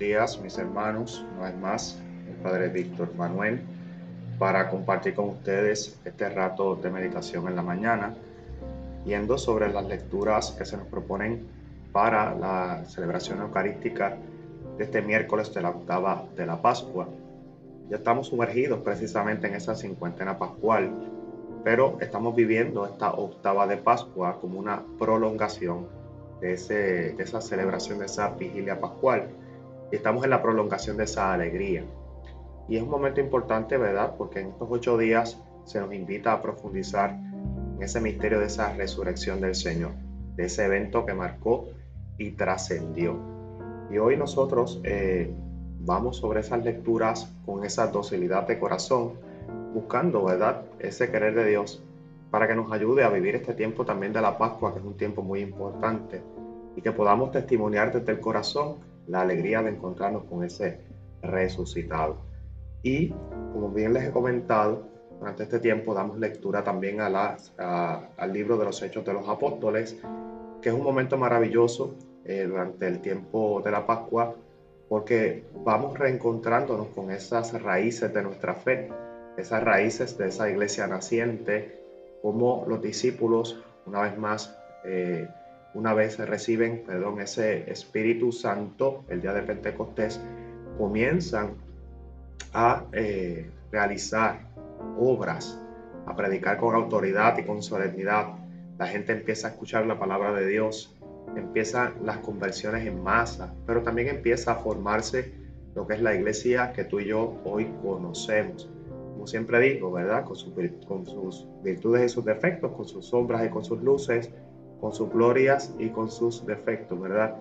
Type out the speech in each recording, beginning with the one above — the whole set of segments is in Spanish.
días, mis hermanos. No es más, el Padre Víctor Manuel, para compartir con ustedes este rato de meditación en la mañana, yendo sobre las lecturas que se nos proponen para la celebración eucarística de este miércoles de la octava de la Pascua. Ya estamos sumergidos precisamente en esa cincuentena pascual, pero estamos viviendo esta octava de Pascua como una prolongación de, ese, de esa celebración, de esa vigilia pascual. Y estamos en la prolongación de esa alegría. Y es un momento importante, ¿verdad? Porque en estos ocho días se nos invita a profundizar en ese misterio de esa resurrección del Señor, de ese evento que marcó y trascendió. Y hoy nosotros eh, vamos sobre esas lecturas con esa docilidad de corazón, buscando, ¿verdad? Ese querer de Dios para que nos ayude a vivir este tiempo también de la Pascua, que es un tiempo muy importante, y que podamos testimoniar desde el corazón la alegría de encontrarnos con ese resucitado. Y como bien les he comentado, durante este tiempo damos lectura también a al libro de los Hechos de los Apóstoles, que es un momento maravilloso eh, durante el tiempo de la Pascua, porque vamos reencontrándonos con esas raíces de nuestra fe, esas raíces de esa iglesia naciente, como los discípulos, una vez más, eh, una vez reciben, perdón, ese Espíritu Santo, el día de Pentecostés, comienzan a eh, realizar obras, a predicar con autoridad y con solemnidad. La gente empieza a escuchar la palabra de Dios, empiezan las conversiones en masa, pero también empieza a formarse lo que es la iglesia que tú y yo hoy conocemos como siempre digo, ¿verdad? Con, con sus virtudes y sus defectos, con sus sombras y con sus luces, con sus glorias y con sus defectos, ¿verdad?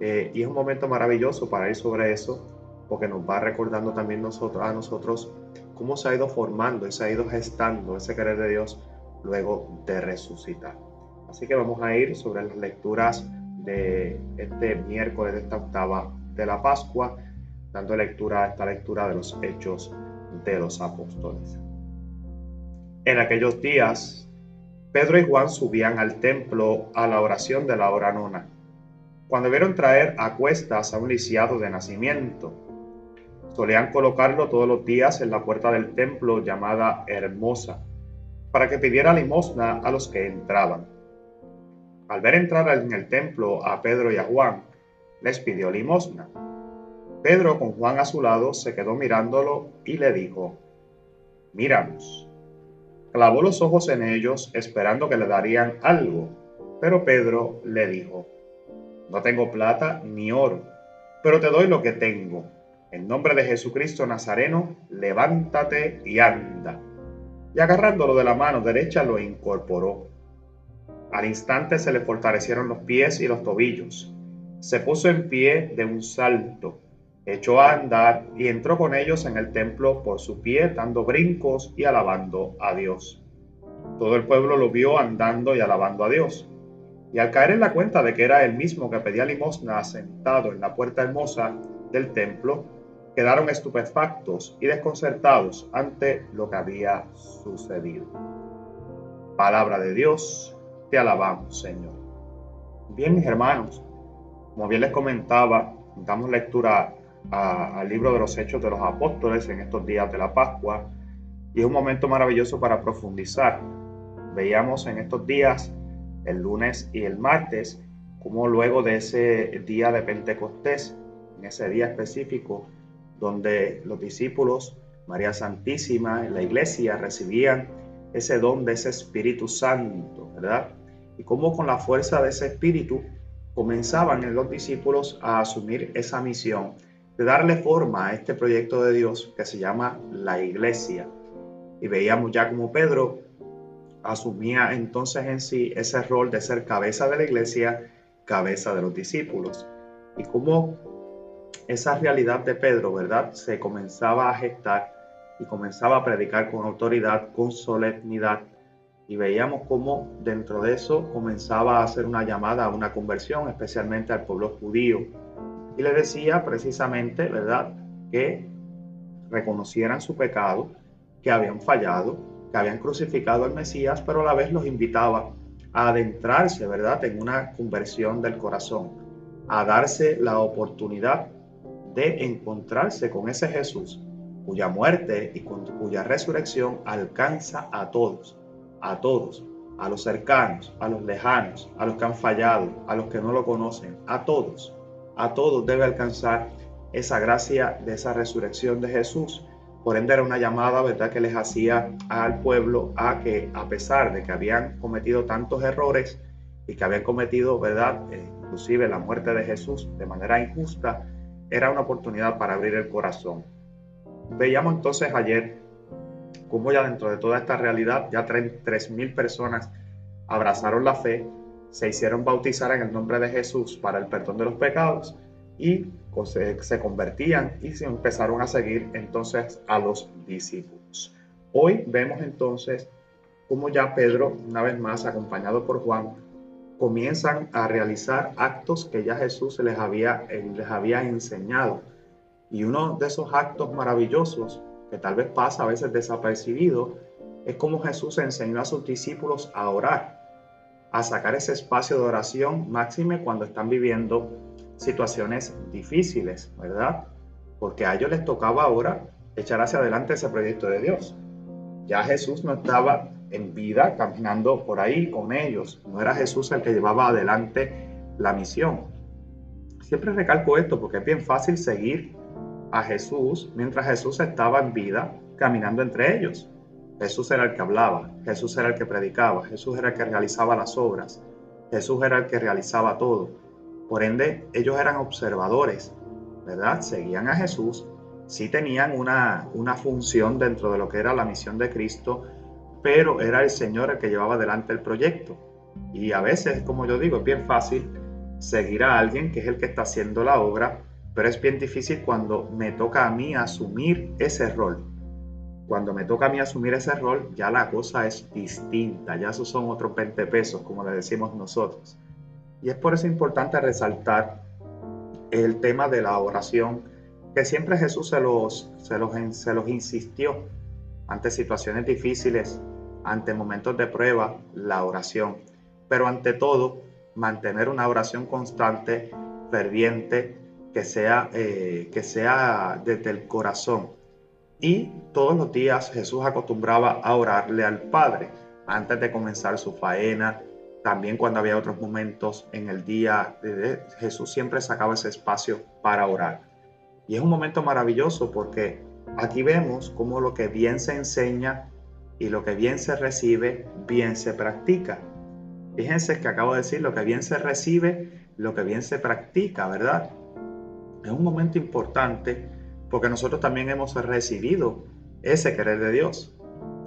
Eh, y es un momento maravilloso para ir sobre eso, porque nos va recordando también nosotros, a nosotros cómo se ha ido formando y se ha ido gestando ese querer de Dios luego de resucitar. Así que vamos a ir sobre las lecturas de este miércoles de esta octava de la Pascua, dando lectura a esta lectura de los hechos de los apóstoles. En aquellos días, Pedro y Juan subían al templo a la oración de la hora nona, cuando vieron traer a cuestas a un lisiado de nacimiento. Solían colocarlo todos los días en la puerta del templo llamada Hermosa, para que pidiera limosna a los que entraban. Al ver entrar en el templo a Pedro y a Juan, les pidió limosna. Pedro, con Juan a su lado, se quedó mirándolo y le dijo, Míranos. Clavó los ojos en ellos, esperando que le darían algo, pero Pedro le dijo, No tengo plata ni oro, pero te doy lo que tengo. En nombre de Jesucristo Nazareno, levántate y anda. Y agarrándolo de la mano derecha lo incorporó. Al instante se le fortalecieron los pies y los tobillos. Se puso en pie de un salto echó a andar y entró con ellos en el templo por su pie, dando brincos y alabando a Dios. Todo el pueblo lo vio andando y alabando a Dios. Y al caer en la cuenta de que era el mismo que pedía limosna sentado en la puerta hermosa del templo, quedaron estupefactos y desconcertados ante lo que había sucedido. Palabra de Dios, te alabamos, Señor. Bien, mis hermanos, como bien les comentaba, damos lectura al libro de los Hechos de los Apóstoles en estos días de la Pascua y es un momento maravilloso para profundizar. Veíamos en estos días, el lunes y el martes, como luego de ese día de Pentecostés, en ese día específico, donde los discípulos, María Santísima, en la iglesia recibían ese don de ese Espíritu Santo, ¿verdad? Y cómo con la fuerza de ese Espíritu comenzaban los discípulos a asumir esa misión de darle forma a este proyecto de Dios que se llama la iglesia. Y veíamos ya como Pedro asumía entonces en sí ese rol de ser cabeza de la iglesia, cabeza de los discípulos. Y cómo esa realidad de Pedro, ¿verdad? Se comenzaba a gestar y comenzaba a predicar con autoridad, con solemnidad. Y veíamos cómo dentro de eso comenzaba a hacer una llamada a una conversión, especialmente al pueblo judío y le decía precisamente, ¿verdad?, que reconocieran su pecado, que habían fallado, que habían crucificado al Mesías, pero a la vez los invitaba a adentrarse, ¿verdad?, en una conversión del corazón, a darse la oportunidad de encontrarse con ese Jesús cuya muerte y cuya resurrección alcanza a todos, a todos, a los cercanos, a los lejanos, a los que han fallado, a los que no lo conocen, a todos, a todos debe alcanzar esa gracia de esa resurrección de Jesús. Por ende era una llamada, ¿verdad?, que les hacía al pueblo a que a pesar de que habían cometido tantos errores y que habían cometido, ¿verdad?, eh, inclusive la muerte de Jesús de manera injusta, era una oportunidad para abrir el corazón. Veíamos entonces ayer cómo ya dentro de toda esta realidad ya 3.000 personas abrazaron la fe, se hicieron bautizar en el nombre de Jesús para el perdón de los pecados y se convertían y se empezaron a seguir entonces a los discípulos. Hoy vemos entonces cómo ya Pedro, una vez más acompañado por Juan, comienzan a realizar actos que ya Jesús les había, les había enseñado. Y uno de esos actos maravillosos, que tal vez pasa a veces desapercibido, es como Jesús enseñó a sus discípulos a orar, a sacar ese espacio de oración máxime cuando están viviendo situaciones difíciles, ¿verdad? Porque a ellos les tocaba ahora echar hacia adelante ese proyecto de Dios. Ya Jesús no estaba en vida caminando por ahí con ellos. No era Jesús el que llevaba adelante la misión. Siempre recalco esto porque es bien fácil seguir a Jesús mientras Jesús estaba en vida caminando entre ellos. Jesús era el que hablaba, Jesús era el que predicaba, Jesús era el que realizaba las obras, Jesús era el que realizaba todo. Por ende, ellos eran observadores, ¿verdad? Seguían a Jesús, sí tenían una, una función dentro de lo que era la misión de Cristo, pero era el Señor el que llevaba adelante el proyecto. Y a veces, como yo digo, es bien fácil seguir a alguien que es el que está haciendo la obra, pero es bien difícil cuando me toca a mí asumir ese rol. Cuando me toca a mí asumir ese rol, ya la cosa es distinta, ya esos son otros 20 pesos, como le decimos nosotros. Y es por eso importante resaltar el tema de la oración, que siempre Jesús se los, se los, se los insistió ante situaciones difíciles, ante momentos de prueba, la oración. Pero ante todo, mantener una oración constante, ferviente, que sea, eh, que sea desde el corazón. Y todos los días Jesús acostumbraba a orarle al Padre antes de comenzar su faena, también cuando había otros momentos en el día, Jesús siempre sacaba ese espacio para orar. Y es un momento maravilloso porque aquí vemos cómo lo que bien se enseña y lo que bien se recibe, bien se practica. Fíjense que acabo de decir lo que bien se recibe, lo que bien se practica, ¿verdad? Es un momento importante porque nosotros también hemos recibido ese querer de Dios.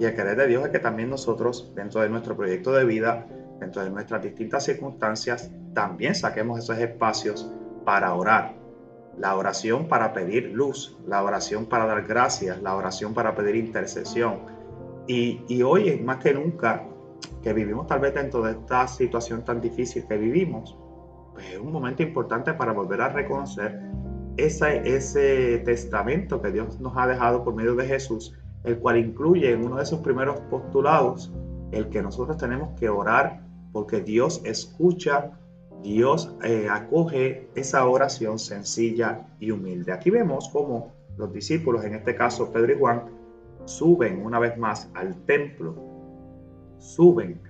Y el querer de Dios es que también nosotros, dentro de nuestro proyecto de vida, dentro de nuestras distintas circunstancias, también saquemos esos espacios para orar. La oración para pedir luz, la oración para dar gracias, la oración para pedir intercesión, y, hoy, más que nunca, que vivimos tal vez dentro de esta situación tan difícil que vivimos, pues es un momento importante para volver a reconocer ese, ese testamento que Dios nos ha dejado por medio de Jesús, el cual incluye en uno de sus primeros postulados el que nosotros tenemos que orar porque Dios escucha, Dios eh, acoge esa oración sencilla y humilde. Aquí vemos cómo los discípulos, en este caso Pedro y Juan, suben una vez más al templo, suben.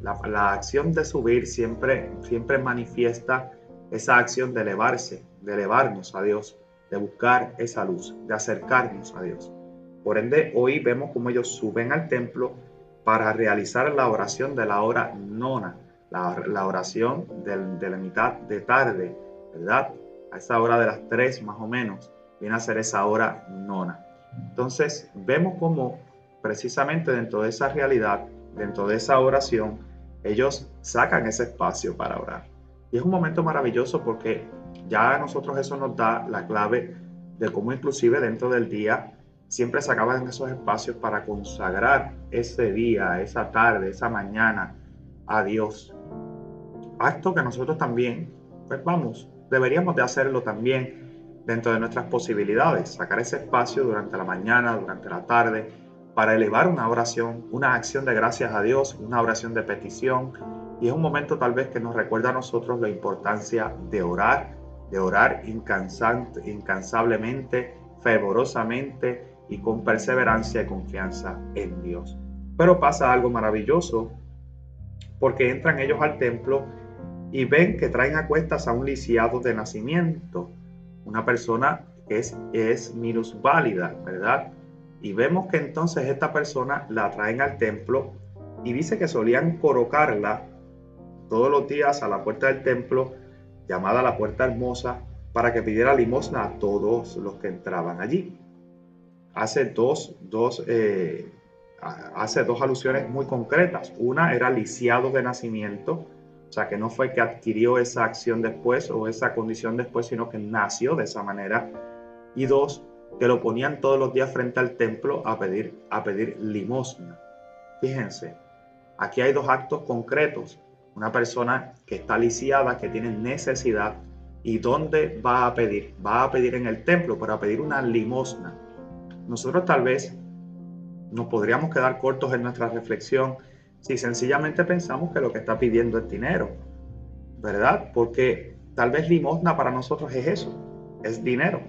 La, acción de subir siempre, siempre manifiesta esa acción de elevarse, de elevarnos a Dios, de buscar esa luz, de acercarnos a Dios. Por ende, hoy vemos cómo ellos suben al templo para realizar la oración de la hora nona, la, oración de la mitad de tarde, ¿verdad? A esa hora de las tres más o menos, viene a ser esa hora nona. Entonces, vemos cómo precisamente dentro de esa realidad, dentro de esa oración, ellos sacan ese espacio para orar. Y es un momento maravilloso porque ya a nosotros eso nos da la clave de cómo inclusive dentro del día siempre sacaban esos espacios para consagrar ese día, esa tarde, esa mañana a Dios. Acto que nosotros también, pues vamos, deberíamos de hacerlo también dentro de nuestras posibilidades, sacar ese espacio durante la mañana, durante la tarde, para elevar una oración, una acción de gracias a Dios, una oración de petición. Y es un momento tal vez que nos recuerda a nosotros la importancia de orar, de orar incansablemente, fervorosamente y con perseverancia y confianza en Dios. Pero pasa algo maravilloso porque entran ellos al templo y ven que traen a cuestas a un lisiado de nacimiento, una persona que es, es minusválida, ¿verdad? Y vemos que entonces esta persona la traen al templo y dice que solían colocarla todos los días a la puerta del templo, llamada la puerta hermosa, para que pidiera limosna a todos los que entraban allí. Hace dos, dos, eh, hace dos alusiones muy concretas. Una era lisiado de nacimiento, o sea, que no fue que adquirió esa acción después o esa condición después, sino que nació de esa manera. Y dos, que lo ponían todos los días frente al templo a pedir, a pedir limosna. Fíjense, aquí hay dos actos concretos. Una persona que está lisiada, que tiene necesidad, ¿y dónde va a pedir? Va a pedir en el templo para pedir una limosna. Nosotros tal vez nos podríamos quedar cortos en nuestra reflexión si sencillamente pensamos que lo que está pidiendo es dinero, ¿verdad? Porque tal vez limosna para nosotros es eso, es dinero.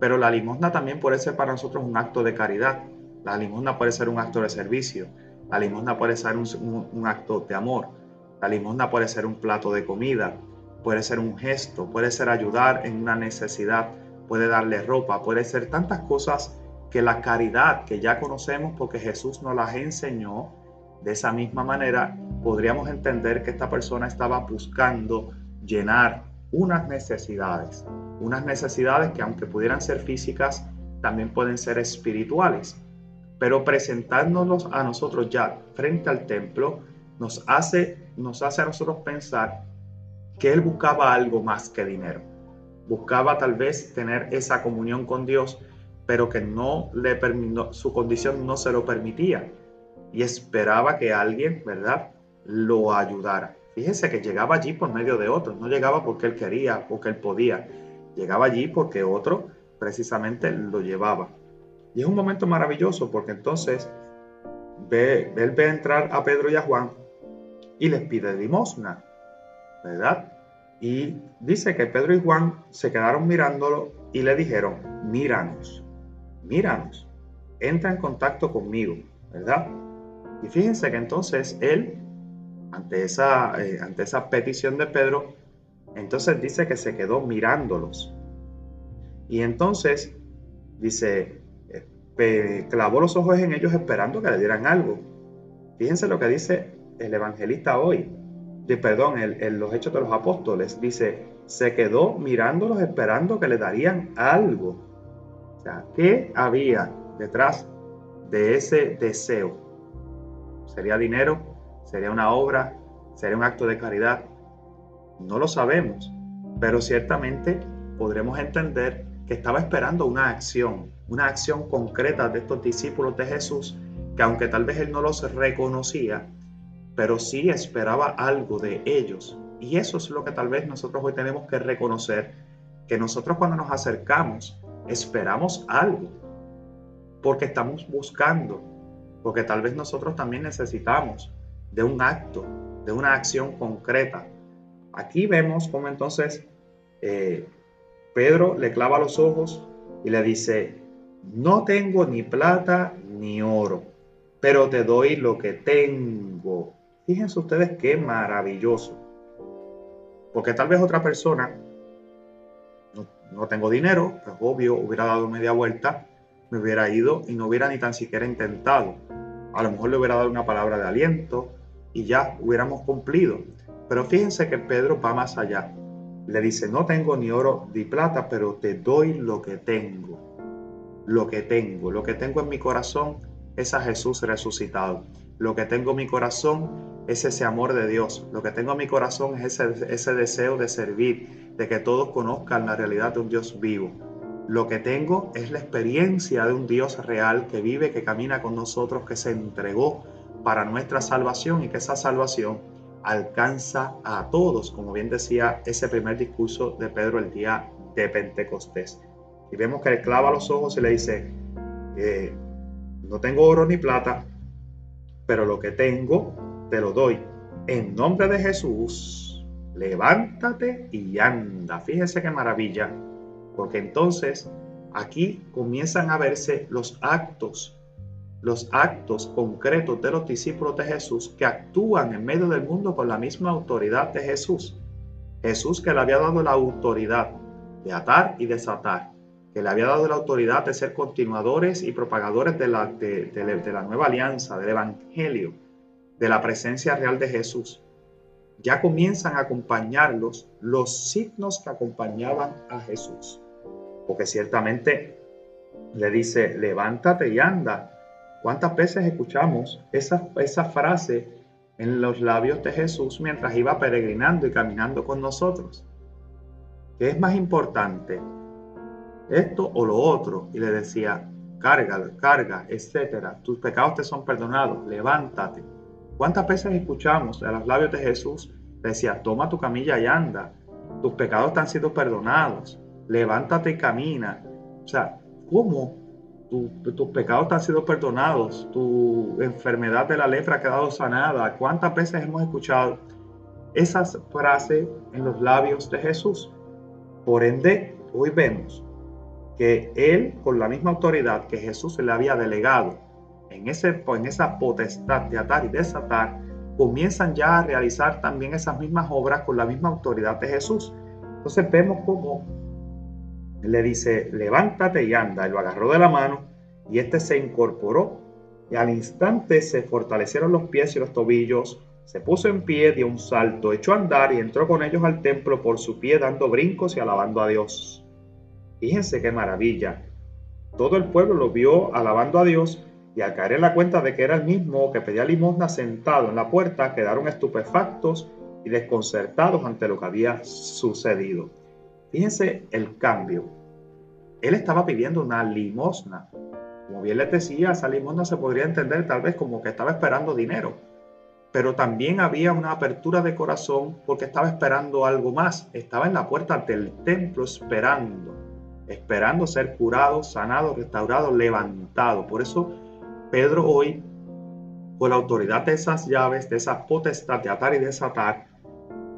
Pero la limosna también puede ser para nosotros un acto de caridad. La limosna puede ser un acto de servicio. La limosna puede ser un, acto de amor. La limosna puede ser un plato de comida. Puede ser un gesto. Puede ser ayudar en una necesidad. Puede darle ropa. Puede ser tantas cosas que la caridad que ya conocemos porque Jesús nos las enseñó. De esa misma manera podríamos entender que esta persona estaba buscando llenar unas necesidades, unas necesidades que aunque pudieran ser físicas, también pueden ser espirituales. Pero presentándonos a nosotros ya frente al templo, nos hace, nos hace a nosotros pensar que él buscaba algo más que dinero. Buscaba tal vez tener esa comunión con Dios, pero que no le permitió, su condición no se lo permitía. Y esperaba que alguien, ¿verdad?, lo ayudara. Fíjense que llegaba allí por medio de otros, no llegaba porque él quería, porque él podía, llegaba allí porque otro precisamente lo llevaba. Y es un momento maravilloso porque entonces ve, él ve entrar a Pedro y a Juan y les pide limosna, ¿verdad? Y dice que Pedro y Juan se quedaron mirándolo y le dijeron, míranos, míranos, entra en contacto conmigo, ¿verdad? Y fíjense que entonces él ante esa, eh, ante esa petición de Pedro, entonces dice que se quedó mirándolos. Y entonces dice, eh, clavó los ojos en ellos esperando que le dieran algo. Fíjense lo que dice el evangelista hoy, de, perdón, en los hechos de los apóstoles. Dice, se quedó mirándolos esperando que le darían algo. O sea, ¿qué había detrás de ese deseo? ¿Sería dinero? ¿Sería una obra? ¿Sería un acto de caridad? No lo sabemos, pero ciertamente podremos entender que estaba esperando una acción, una acción concreta de estos discípulos de Jesús, que aunque tal vez él no los reconocía, pero sí esperaba algo de ellos. Y eso es lo que tal vez nosotros hoy tenemos que reconocer, que nosotros cuando nos acercamos esperamos algo, porque estamos buscando, porque tal vez nosotros también necesitamos de un acto, de una acción concreta. Aquí vemos cómo entonces eh, Pedro le clava los ojos y le dice, no tengo ni plata ni oro, pero te doy lo que tengo. Fíjense ustedes qué maravilloso. Porque tal vez otra persona, no, tengo dinero, pues obvio, hubiera dado media vuelta, me hubiera ido y no hubiera ni tan siquiera intentado. A lo mejor le hubiera dado una palabra de aliento, y ya hubiéramos cumplido. Pero fíjense que Pedro va más allá. Le dice, no tengo ni oro ni plata, pero te doy lo que tengo. Lo que tengo, lo que tengo en mi corazón es a Jesús resucitado. Lo que tengo en mi corazón es ese amor de Dios. Lo que tengo en mi corazón es ese, ese deseo de servir, de que todos conozcan la realidad de un Dios vivo. Lo que tengo es la experiencia de un Dios real que vive, que camina con nosotros, que se entregó para nuestra salvación y que esa salvación alcanza a todos, como bien decía ese primer discurso de Pedro el día de Pentecostés. Y vemos que le clava los ojos y le dice, eh, no tengo oro ni plata, pero lo que tengo te lo doy. En nombre de Jesús, levántate y anda. Fíjese qué maravilla, porque entonces aquí comienzan a verse los actos, los actos concretos de los discípulos de Jesús que actúan en medio del mundo con la misma autoridad de Jesús. Jesús que le había dado la autoridad de atar y desatar, que le había dado la autoridad de ser continuadores y propagadores de la, de, la nueva alianza, del Evangelio, de la presencia real de Jesús ya comienzan a acompañarlos los signos que acompañaban a Jesús. Porque ciertamente le dice, levántate y anda. ¿Cuántas veces escuchamos esa, esa frase en los labios de Jesús mientras iba peregrinando y caminando con nosotros? ¿Qué es más importante? ¿Esto o lo otro? Y le decía, carga, carga, etcétera. Tus pecados te son perdonados, levántate. ¿Cuántas veces escuchamos a los labios de Jesús? Decía, toma tu camilla y anda. Tus pecados te han sido perdonados. Levántate y camina. O sea, ¿cómo tus pecados te han sido perdonados? Tu enfermedad de la lepra ha quedado sanada. ¿Cuántas veces hemos escuchado esas frases en los labios de Jesús? Por ende, hoy vemos que Él, con la misma autoridad que Jesús le había delegado, en, ese, en esa potestad de atar y desatar, comienzan ya a realizar también esas mismas obras con la misma autoridad de Jesús. Entonces vemos cómo le dice, levántate y anda. Él lo agarró de la mano y este se incorporó y al instante se fortalecieron los pies y los tobillos, se puso en pie, dio un salto, echó a andar y entró con ellos al templo por su pie dando brincos y alabando a Dios. Fíjense qué maravilla. Todo el pueblo lo vio alabando a Dios y al caer en la cuenta de que era el mismo que pedía limosna sentado en la puerta, quedaron estupefactos y desconcertados ante lo que había sucedido. Fíjense el cambio. Él estaba pidiendo una limosna. Como bien les decía, esa limosna se podría entender tal vez como que estaba esperando dinero. Pero también había una apertura de corazón porque estaba esperando algo más. Estaba en la puerta del templo esperando, esperando ser curado, sanado, restaurado, levantado. Por eso Pedro hoy, con la autoridad de esas llaves, de esa potestad de atar y desatar,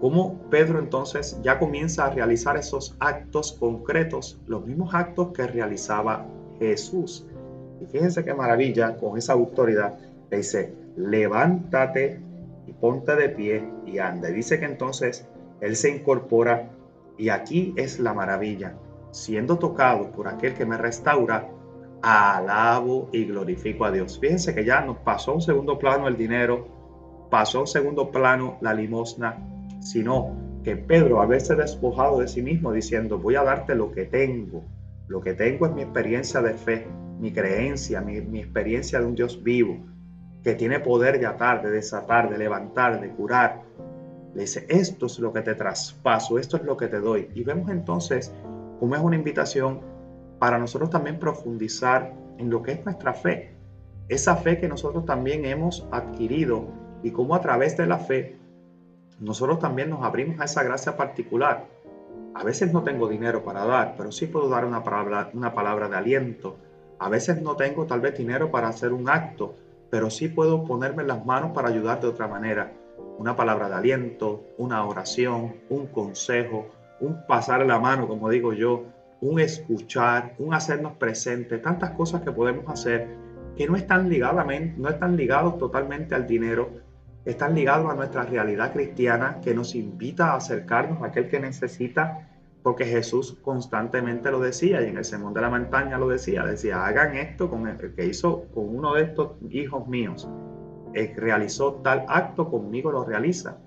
cómo Pedro entonces ya comienza a realizar esos actos concretos, los mismos actos que realizaba Jesús. Y fíjense qué maravilla, con esa autoridad, le dice, levántate y ponte de pie y anda. Y dice que entonces él se incorpora y aquí es la maravilla, siendo tocado por aquel que me restaura, alabo y glorifico a Dios. Fíjense que ya nos pasó un segundo plano el dinero, pasó un segundo plano la limosna, sino que Pedro haberse despojado de sí mismo diciendo, voy a darte lo que tengo. Lo que tengo es mi experiencia de fe, mi creencia, mi, mi experiencia de un Dios vivo, que tiene poder de atar, de desatar, de levantar, de curar. Le dice, esto es lo que te traspaso, esto es lo que te doy. Y vemos entonces cómo es una invitación para nosotros también profundizar en lo que es nuestra fe, esa fe que nosotros también hemos adquirido y cómo a través de la fe nosotros también nos abrimos a esa gracia particular. A veces no tengo dinero para dar, pero sí puedo dar una palabra, una palabra de aliento. A veces no tengo tal vez dinero para hacer un acto, pero sí puedo ponerme las manos para ayudar de otra manera. Una palabra de aliento, una oración, un consejo, un pasar la mano, como digo yo, un escuchar, un hacernos presentes, tantas cosas que podemos hacer que no están, no están ligados totalmente al dinero, están ligados a nuestra realidad cristiana que nos invita a acercarnos a aquel que necesita, porque Jesús constantemente lo decía y en el Sermón de la Montaña lo decía, decía, hagan esto con el que hizo con uno de estos hijos míos, el que realizó tal acto conmigo lo realiza.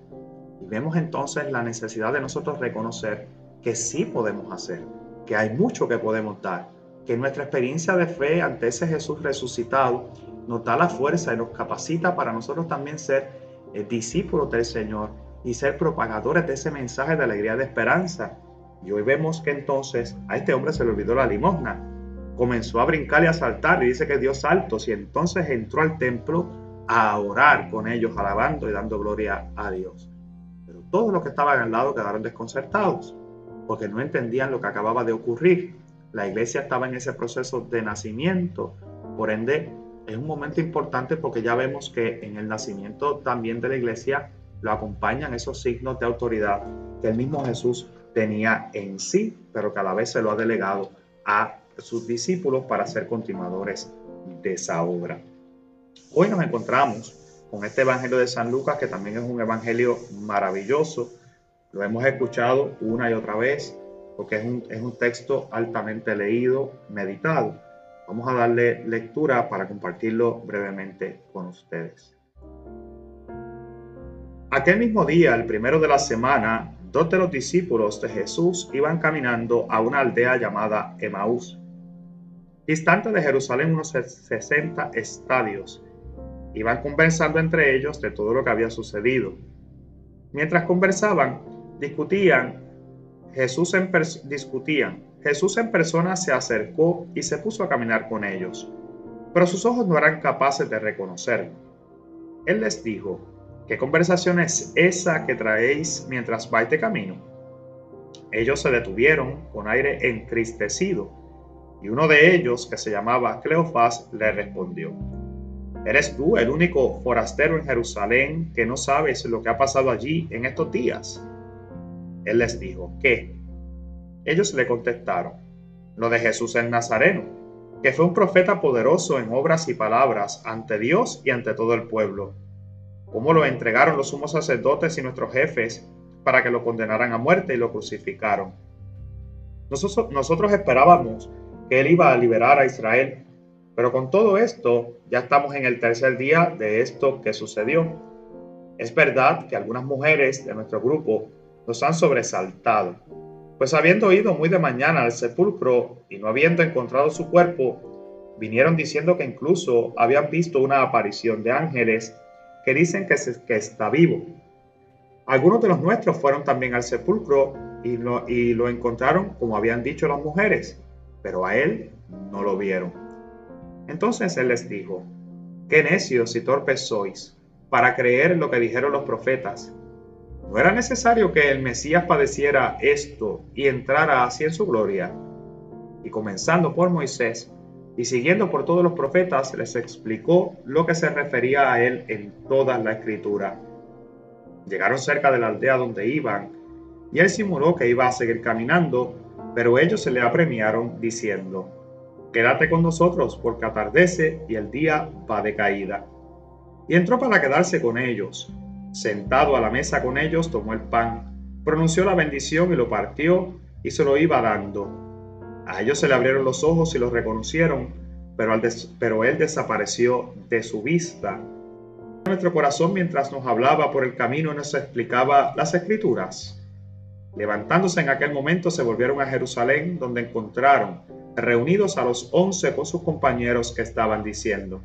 Y vemos entonces la necesidad de nosotros reconocer que sí podemos hacer que hay mucho que podemos dar, que nuestra experiencia de fe ante ese Jesús resucitado nos da la fuerza y nos capacita para nosotros también ser eh, discípulos del Señor y ser propagadores de ese mensaje de alegría de esperanza. Y hoy vemos que entonces a este hombre se le olvidó la limosna. Comenzó a brincar y a saltar y dice que dio saltos y entonces entró al templo a orar con ellos, alabando y dando gloria a Dios. Todos los que estaban al lado quedaron desconcertados porque no entendían lo que acababa de ocurrir. La iglesia estaba en ese proceso de nacimiento, por ende es un momento importante porque ya vemos que en el nacimiento también de la iglesia lo acompañan esos signos de autoridad que el mismo Jesús tenía en sí, pero que a la vez se lo ha delegado a sus discípulos para ser continuadores de esa obra. Hoy nos encontramos con este Evangelio de San Lucas, que también es un Evangelio maravilloso. Lo hemos escuchado una y otra vez, porque es un, es un texto altamente leído, meditado. Vamos a darle lectura para compartirlo brevemente con ustedes. Aquel mismo día, el primero de la semana, dos de los discípulos de Jesús iban caminando a una aldea llamada Emaús, distante de Jerusalén unos 60 estadios. Iban conversando entre ellos de todo lo que había sucedido. Mientras conversaban, discutían, Jesús en discutían. Jesús en persona se acercó y se puso a caminar con ellos, pero sus ojos no eran capaces de reconocerlo. Él les dijo, ¿Qué conversación es esa que traéis mientras vais de camino? Ellos se detuvieron con aire entristecido, y uno de ellos, que se llamaba Cleofás, le respondió, ¿Eres tú el único forastero en Jerusalén que no sabes lo que ha pasado allí en estos días? Él les dijo, ¿qué? Ellos le contestaron, lo de Jesús el Nazareno, que fue un profeta poderoso en obras y palabras ante Dios y ante todo el pueblo cómo lo entregaron los sumos sacerdotes y nuestros jefes para que lo condenaran a muerte y lo crucificaron. Nosotros, nosotros esperábamos que él iba a liberar a Israel, pero con todo esto ya estamos en el tercer día de esto que sucedió. Es verdad que algunas mujeres de nuestro grupo nos han sobresaltado, pues habiendo ido muy de mañana al sepulcro y no habiendo encontrado su cuerpo, vinieron diciendo que incluso habían visto una aparición de ángeles que dicen que, está vivo. Algunos de los nuestros fueron también al sepulcro y lo encontraron como habían dicho las mujeres, pero a él no lo vieron. Entonces él les dijo, qué necios y torpes sois para creer lo que dijeron los profetas. ¿No era necesario que el Mesías padeciera esto y entrara así en su gloria? Y comenzando por Moisés, y siguiendo por todos los profetas les explicó lo que se refería a él en toda la escritura. Llegaron cerca de la aldea donde iban y él simuló que iba a seguir caminando, pero ellos se le apremiaron diciendo, Quédate con nosotros porque atardece y el día va de caída. Y entró para quedarse con ellos. Sentado a la mesa con ellos, tomó el pan, pronunció la bendición y lo partió y se lo iba dando a ellos se le abrieron los ojos y los reconocieron, pero, él desapareció de su vista. Nuestro corazón mientras nos hablaba por el camino nos explicaba las escrituras. Levantándose en aquel momento se volvieron a Jerusalén donde encontraron reunidos a los once con sus compañeros que estaban diciendo,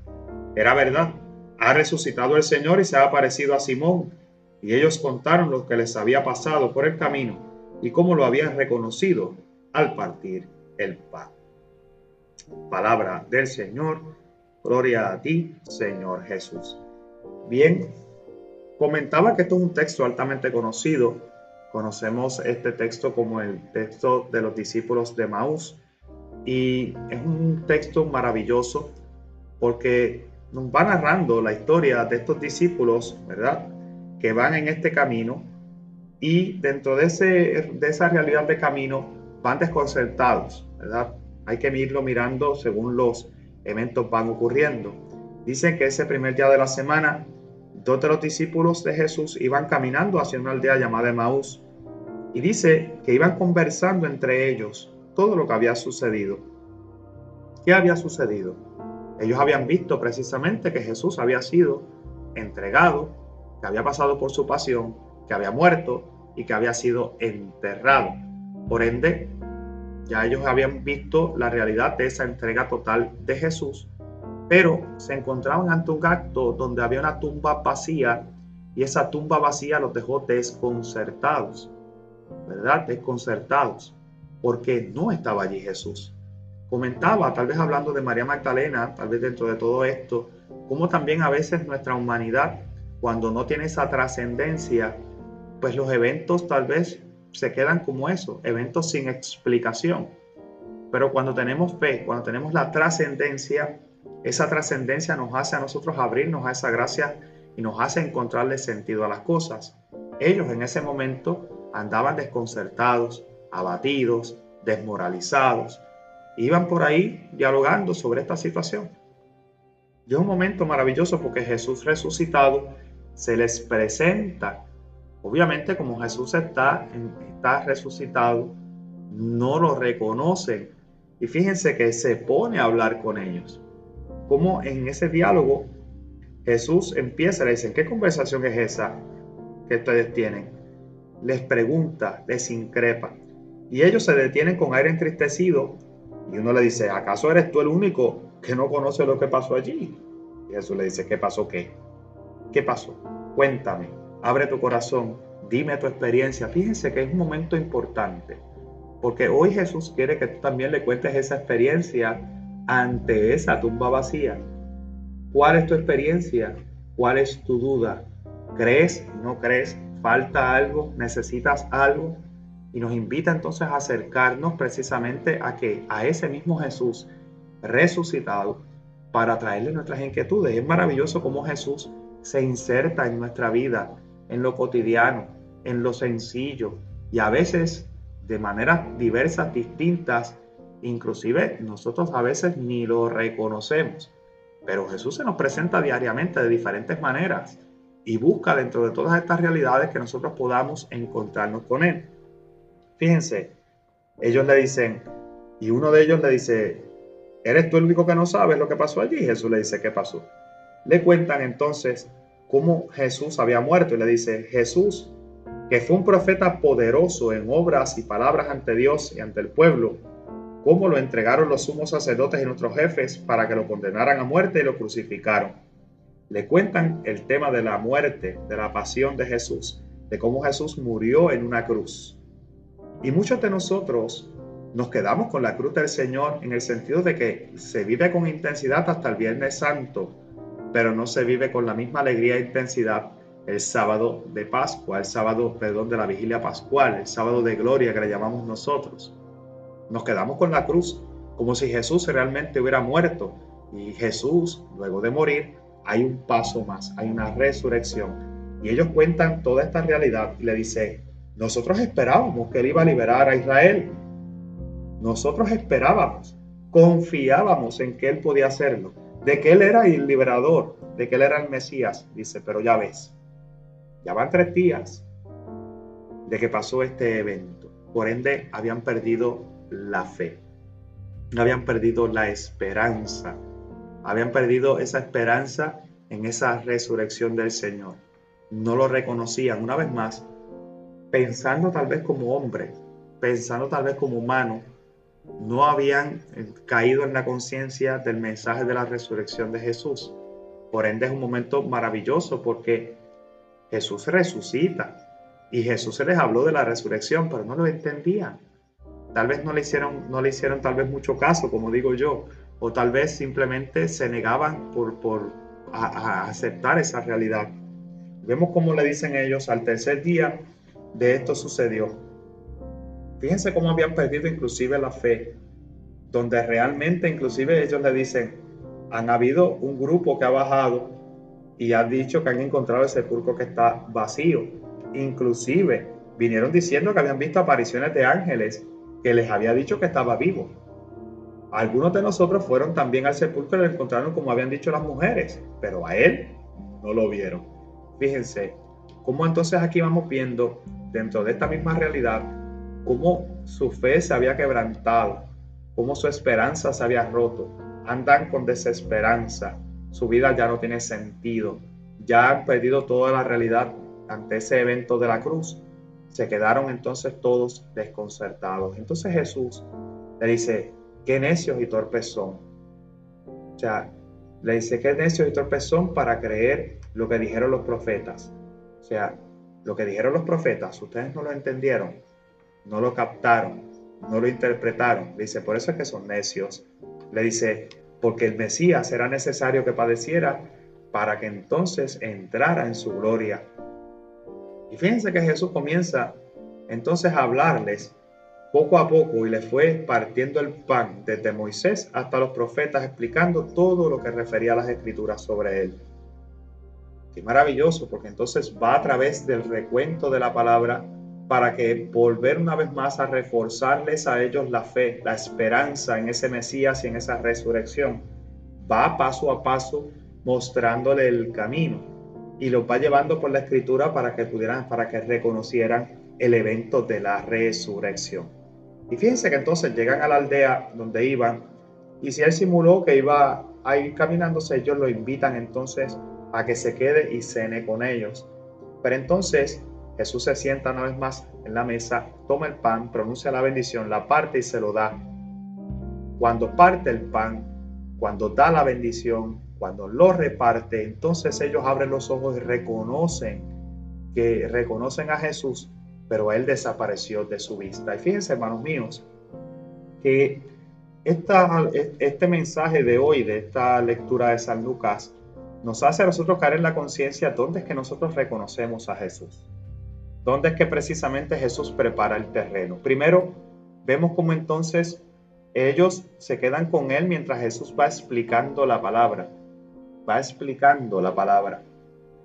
era verdad, ha resucitado el Señor y se ha aparecido a Simón. Y ellos contaron lo que les había pasado por el camino y cómo lo habían reconocido al partir el pan. Palabra del Señor, gloria a ti, Señor Jesús. Bien, comentaba que esto es un texto altamente conocido. Conocemos este texto como el texto de los discípulos de Maús y es un texto maravilloso porque nos va narrando la historia de estos discípulos, ¿verdad? Que van en este camino y dentro de, ese, de esa realidad de camino van desconcertados, ¿verdad? Hay que irlo mirando según los eventos van ocurriendo. Dice que ese primer día de la semana, dos de los discípulos de Jesús iban caminando hacia una aldea llamada Emaús y dice que iban conversando entre ellos todo lo que había sucedido. ¿Qué había sucedido? Ellos habían visto precisamente que Jesús había sido entregado, que había pasado por su pasión, que había muerto y que había sido enterrado. Por ende, ya ellos habían visto la realidad de esa entrega total de Jesús, pero se encontraban ante un acto donde había una tumba vacía y esa tumba vacía los dejó desconcertados, ¿verdad? Desconcertados, porque no estaba allí Jesús. Comentaba, tal vez hablando de María Magdalena, tal vez dentro de todo esto, como también a veces nuestra humanidad, cuando no tiene esa trascendencia, pues los eventos tal vez se quedan como eso, eventos sin explicación. Pero cuando tenemos fe, cuando tenemos la trascendencia, esa trascendencia nos hace a nosotros abrirnos a esa gracia y nos hace encontrarle sentido a las cosas. Ellos en ese momento andaban desconcertados, abatidos, desmoralizados. Iban por ahí dialogando sobre esta situación. Y es un momento maravilloso porque Jesús resucitado se les presenta. Obviamente como Jesús está, está resucitado, no lo reconocen. Y fíjense que se pone a hablar con ellos. Como en ese diálogo Jesús empieza, le dicen, ¿qué conversación es esa que ustedes tienen? Les pregunta, les increpa. Y ellos se detienen con aire entristecido y uno le dice, ¿acaso eres tú el único que no conoce lo que pasó allí? Y Jesús le dice, ¿qué pasó qué? ¿Qué pasó? Cuéntame, abre tu corazón, dime tu experiencia. Fíjense que es un momento importante, porque hoy Jesús quiere que tú también le cuentes esa experiencia ante esa tumba vacía. ¿Cuál es tu experiencia? ¿Cuál es tu duda? ¿Crees? ¿No crees? ¿Falta algo? ¿Necesitas algo? Y nos invita entonces a acercarnos precisamente a que a ese mismo Jesús resucitado para traerle nuestras inquietudes. Es maravilloso cómo Jesús se inserta en nuestra vida, en lo cotidiano, en lo sencillo y a veces de maneras diversas, distintas, inclusive nosotros a veces ni lo reconocemos. Pero Jesús se nos presenta diariamente de diferentes maneras y busca dentro de todas estas realidades que nosotros podamos encontrarnos con Él. Fíjense, ellos le dicen, y uno de ellos le dice, ¿eres tú el único que no sabes lo que pasó allí? Jesús le dice, ¿qué pasó? Le cuentan entonces cómo Jesús había muerto y le dice, Jesús, que fue un profeta poderoso en obras y palabras ante Dios y ante el pueblo, cómo lo entregaron los sumos sacerdotes y nuestros jefes para que lo condenaran a muerte y lo crucificaron. Le cuentan el tema de la muerte, de la pasión de Jesús, de cómo Jesús murió en una cruz. Y muchos de nosotros nos quedamos con la cruz del Señor en el sentido de que se vive con intensidad hasta el Viernes Santo, pero no se vive con la misma alegría e intensidad el sábado de Pascua, el sábado, perdón, de la vigilia pascual, el sábado de gloria que le llamamos nosotros nos quedamos con la cruz, como si Jesús realmente hubiera muerto. Y Jesús, luego de morir, hay un paso más, hay una resurrección. Y ellos cuentan toda esta realidad y le dice, nosotros esperábamos que él iba a liberar a Israel. Nosotros esperábamos, confiábamos en que él podía hacerlo, de que él era el liberador, de que él era el Mesías. Dice, pero ya ves, ya van tres días de que pasó este evento. Por ende, habían perdido la fe. Habían perdido la esperanza. Habían perdido esa esperanza en esa resurrección del Señor. No lo reconocían una vez más, pensando tal vez como hombre, pensando tal vez como humano, no habían caído en la conciencia del mensaje de la resurrección de Jesús. Por ende es un momento maravilloso porque Jesús resucita y Jesús se les habló de la resurrección, pero no lo entendían. Tal vez no le hicieron, no le hicieron tal vez mucho caso, como digo yo, o tal vez simplemente se negaban por, por a, aceptar esa realidad. Vemos cómo le dicen ellos al tercer día de esto sucedió. Fíjense cómo habían perdido inclusive la fe, donde realmente inclusive ellos le dicen, han habido un grupo que ha bajado y ha dicho que han encontrado el sepulcro que está vacío. Inclusive vinieron diciendo que habían visto apariciones de ángeles que les había dicho que estaba vivo. Algunos de nosotros fueron también al sepulcro y lo encontraron como habían dicho las mujeres, pero a él no lo vieron. Fíjense, cómo entonces aquí vamos viendo dentro de esta misma realidad, cómo su fe se había quebrantado, cómo su esperanza se había roto. Andan con desesperanza, su vida ya no tiene sentido, ya han perdido toda la realidad ante ese evento de la cruz se quedaron entonces todos desconcertados. Entonces Jesús le dice, qué necios y torpes son. O sea, le dice, qué necios y torpes son para creer lo que dijeron los profetas. Sea, lo que dijeron los profetas, ustedes no lo entendieron, no lo captaron, no lo interpretaron. Dice, por eso es que son necios. Le dice, porque el Mesías era necesario que padeciera para que entonces entrara en su gloria. Y fíjense que Jesús comienza entonces a hablarles poco a poco y les fue partiendo el pan desde Moisés hasta los profetas, explicando todo lo que refería a las escrituras sobre él. Y maravilloso, porque entonces va a través del recuento de la palabra para que volver una vez más a reforzarles a ellos la fe, la esperanza en ese Mesías y en esa resurrección. Va paso a paso mostrándole el camino y los va llevando por la escritura para que pudieran, para que reconocieran el evento de la resurrección. Y fíjense que entonces llegan a la aldea donde iban y si él simuló que iba a ir caminándose, ellos lo invitan entonces a que se quede y cene con ellos. Pero entonces Jesús se sienta una vez más en la mesa, toma el pan, pronuncia la bendición, la parte y se lo da. Cuando parte el pan, cuando da la bendición, cuando lo reparte, entonces ellos abren los ojos y reconocen que reconocen a Jesús, pero él desapareció de su vista. Y fíjense, hermanos míos, que esta, este mensaje de hoy, de esta lectura de San Lucas, nos hace a nosotros caer en la conciencia dónde es que nosotros reconocemos a Jesús. ¿Dónde es que precisamente Jesús prepara el terreno? Primero, vemos cómo entonces ellos se quedan con él mientras Jesús va explicando la palabra. Va explicando la palabra.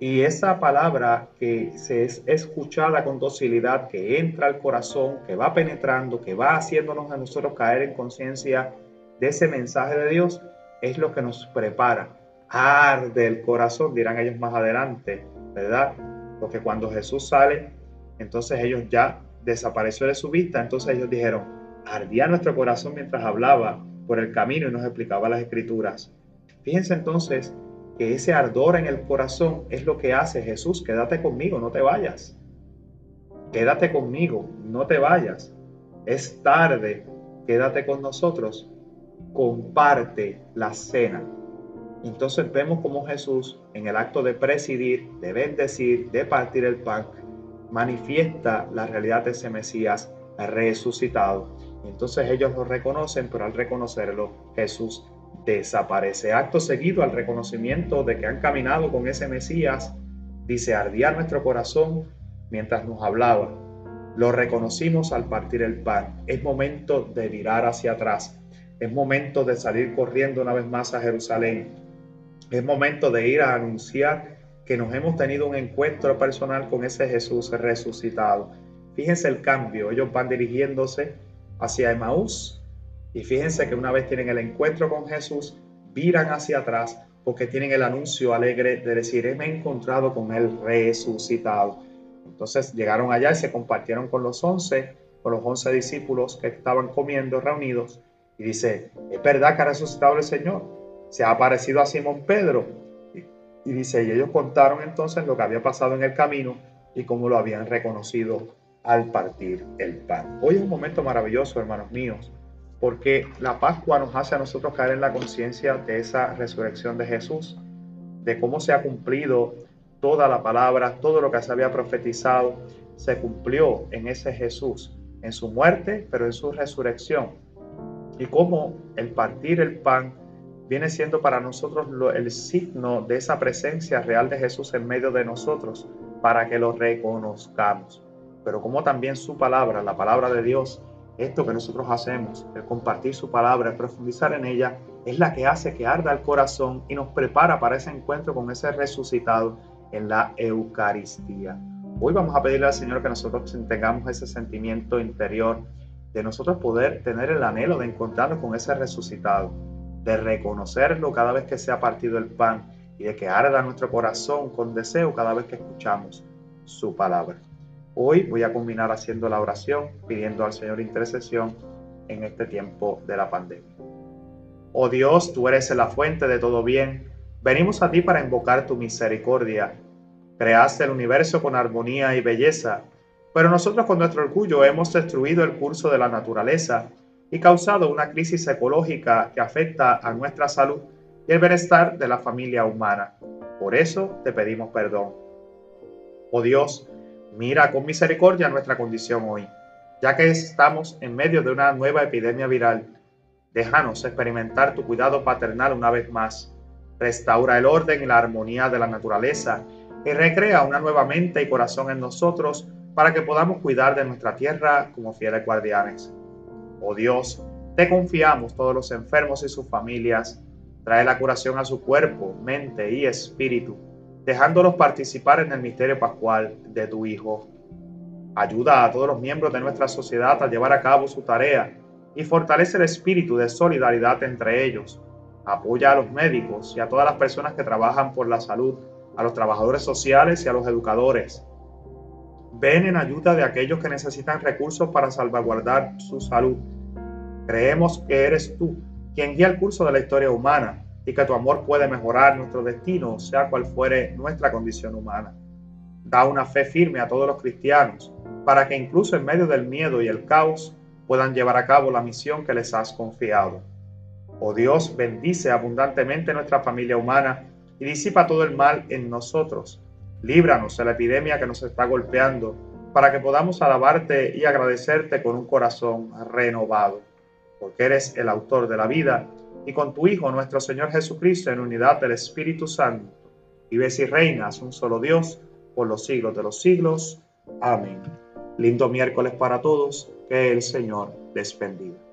Y esa palabra que se es escuchada con docilidad, que entra al corazón, que va penetrando, que va haciéndonos a nosotros caer en conciencia de ese mensaje de Dios, es lo que nos prepara. Arde el corazón, dirán ellos más adelante, ¿verdad? Porque cuando Jesús sale entonces ellos ya desapareció de su vista, entonces ellos dijeron, ardía nuestro corazón mientras hablaba por el camino y nos explicaba las escrituras. Fíjense entonces que ese ardor en el corazón es lo que hace Jesús, quédate conmigo, no te vayas. Quédate conmigo, no te vayas. Es tarde, quédate con nosotros. Comparte la cena. Entonces vemos como Jesús en el acto de presidir, de bendecir, de partir el pan, manifiesta la realidad de ese Mesías resucitado. Entonces ellos lo reconocen, pero al reconocerlo, Jesús desaparece. Acto seguido al reconocimiento de que han caminado con ese Mesías, dice, ardía nuestro corazón mientras nos hablaba. Lo reconocimos al partir el pan. Es momento de virar hacia atrás. Es momento de salir corriendo una vez más a Jerusalén. Es momento de ir a anunciar que nos hemos tenido un encuentro personal con ese Jesús resucitado. Fíjense el cambio, ellos van dirigiéndose hacia Emaús y fíjense que una vez tienen el encuentro con Jesús, viran hacia atrás porque tienen el anuncio alegre de decir, he encontrado con el resucitado. Entonces llegaron allá y se compartieron con los once, con los once discípulos que estaban comiendo reunidos y dice, es verdad que ha resucitado el Señor, se ha aparecido a Simón Pedro y dice, y ellos contaron entonces lo que había pasado en el camino y cómo lo habían reconocido al partir el pan. Hoy es un momento maravilloso, hermanos míos, porque la Pascua nos hace a nosotros caer en la conciencia de esa resurrección de Jesús, de cómo se ha cumplido toda la palabra, todo lo que se había profetizado, se cumplió en ese Jesús, en su muerte, pero en su resurrección. Y cómo el partir el pan viene siendo para nosotros el signo de esa presencia real de Jesús en medio de nosotros para que lo reconozcamos. Pero como también su palabra, la palabra de Dios, esto que nosotros hacemos, el compartir su palabra, el profundizar en ella, es la que hace que arda el corazón y nos prepara para ese encuentro con ese resucitado en la Eucaristía. Hoy vamos a pedirle al Señor que nosotros tengamos ese sentimiento interior de nosotros poder tener el anhelo de encontrarnos con ese resucitado de reconocerlo cada vez que se ha partido el pan y de que arda nuestro corazón con deseo cada vez que escuchamos su palabra. Hoy voy a culminar haciendo la oración, pidiendo al Señor intercesión en este tiempo de la pandemia. Oh Dios, tú eres la fuente de todo bien. Venimos a ti para invocar tu misericordia. Creaste el universo con armonía y belleza, pero nosotros con nuestro orgullo hemos destruido el curso de la naturaleza y causado una crisis ecológica que afecta a nuestra salud y el bienestar de la familia humana. Por eso te pedimos perdón. Oh Dios, mira con misericordia nuestra condición hoy, ya que estamos en medio de una nueva epidemia viral. Déjanos experimentar tu cuidado paternal una vez más. Restaura el orden y la armonía de la naturaleza y recrea una nueva mente y corazón en nosotros para que podamos cuidar de nuestra tierra como fieles guardianes. Oh Dios, te confiamos todos los enfermos y sus familias. Trae la curación a su cuerpo, mente y espíritu. dejándolos participar en el misterio pascual de tu Hijo. Ayuda a todos los miembros de nuestra sociedad a llevar a cabo su tarea y fortalece el espíritu de solidaridad entre ellos. Apoya a los médicos y a todas las personas que trabajan por la salud, a los trabajadores sociales y a los educadores. Ven en ayuda de aquellos que necesitan recursos para salvaguardar su salud. Creemos que eres tú quien guía el curso de la historia humana y que tu amor puede mejorar nuestro destino, sea cual fuere nuestra condición humana. Da una fe firme a todos los cristianos para que incluso en medio del miedo y el caos puedan llevar a cabo la misión que les has confiado. Oh Dios, bendice abundantemente nuestra familia humana y disipa todo el mal en nosotros. Líbranos de la epidemia que nos está golpeando para que podamos alabarte y agradecerte con un corazón renovado, porque eres el autor de la vida y con tu Hijo nuestro Señor Jesucristo en unidad del Espíritu Santo, vives y reinas un solo Dios por los siglos de los siglos. Amén. Lindo miércoles para todos, que el Señor les bendiga.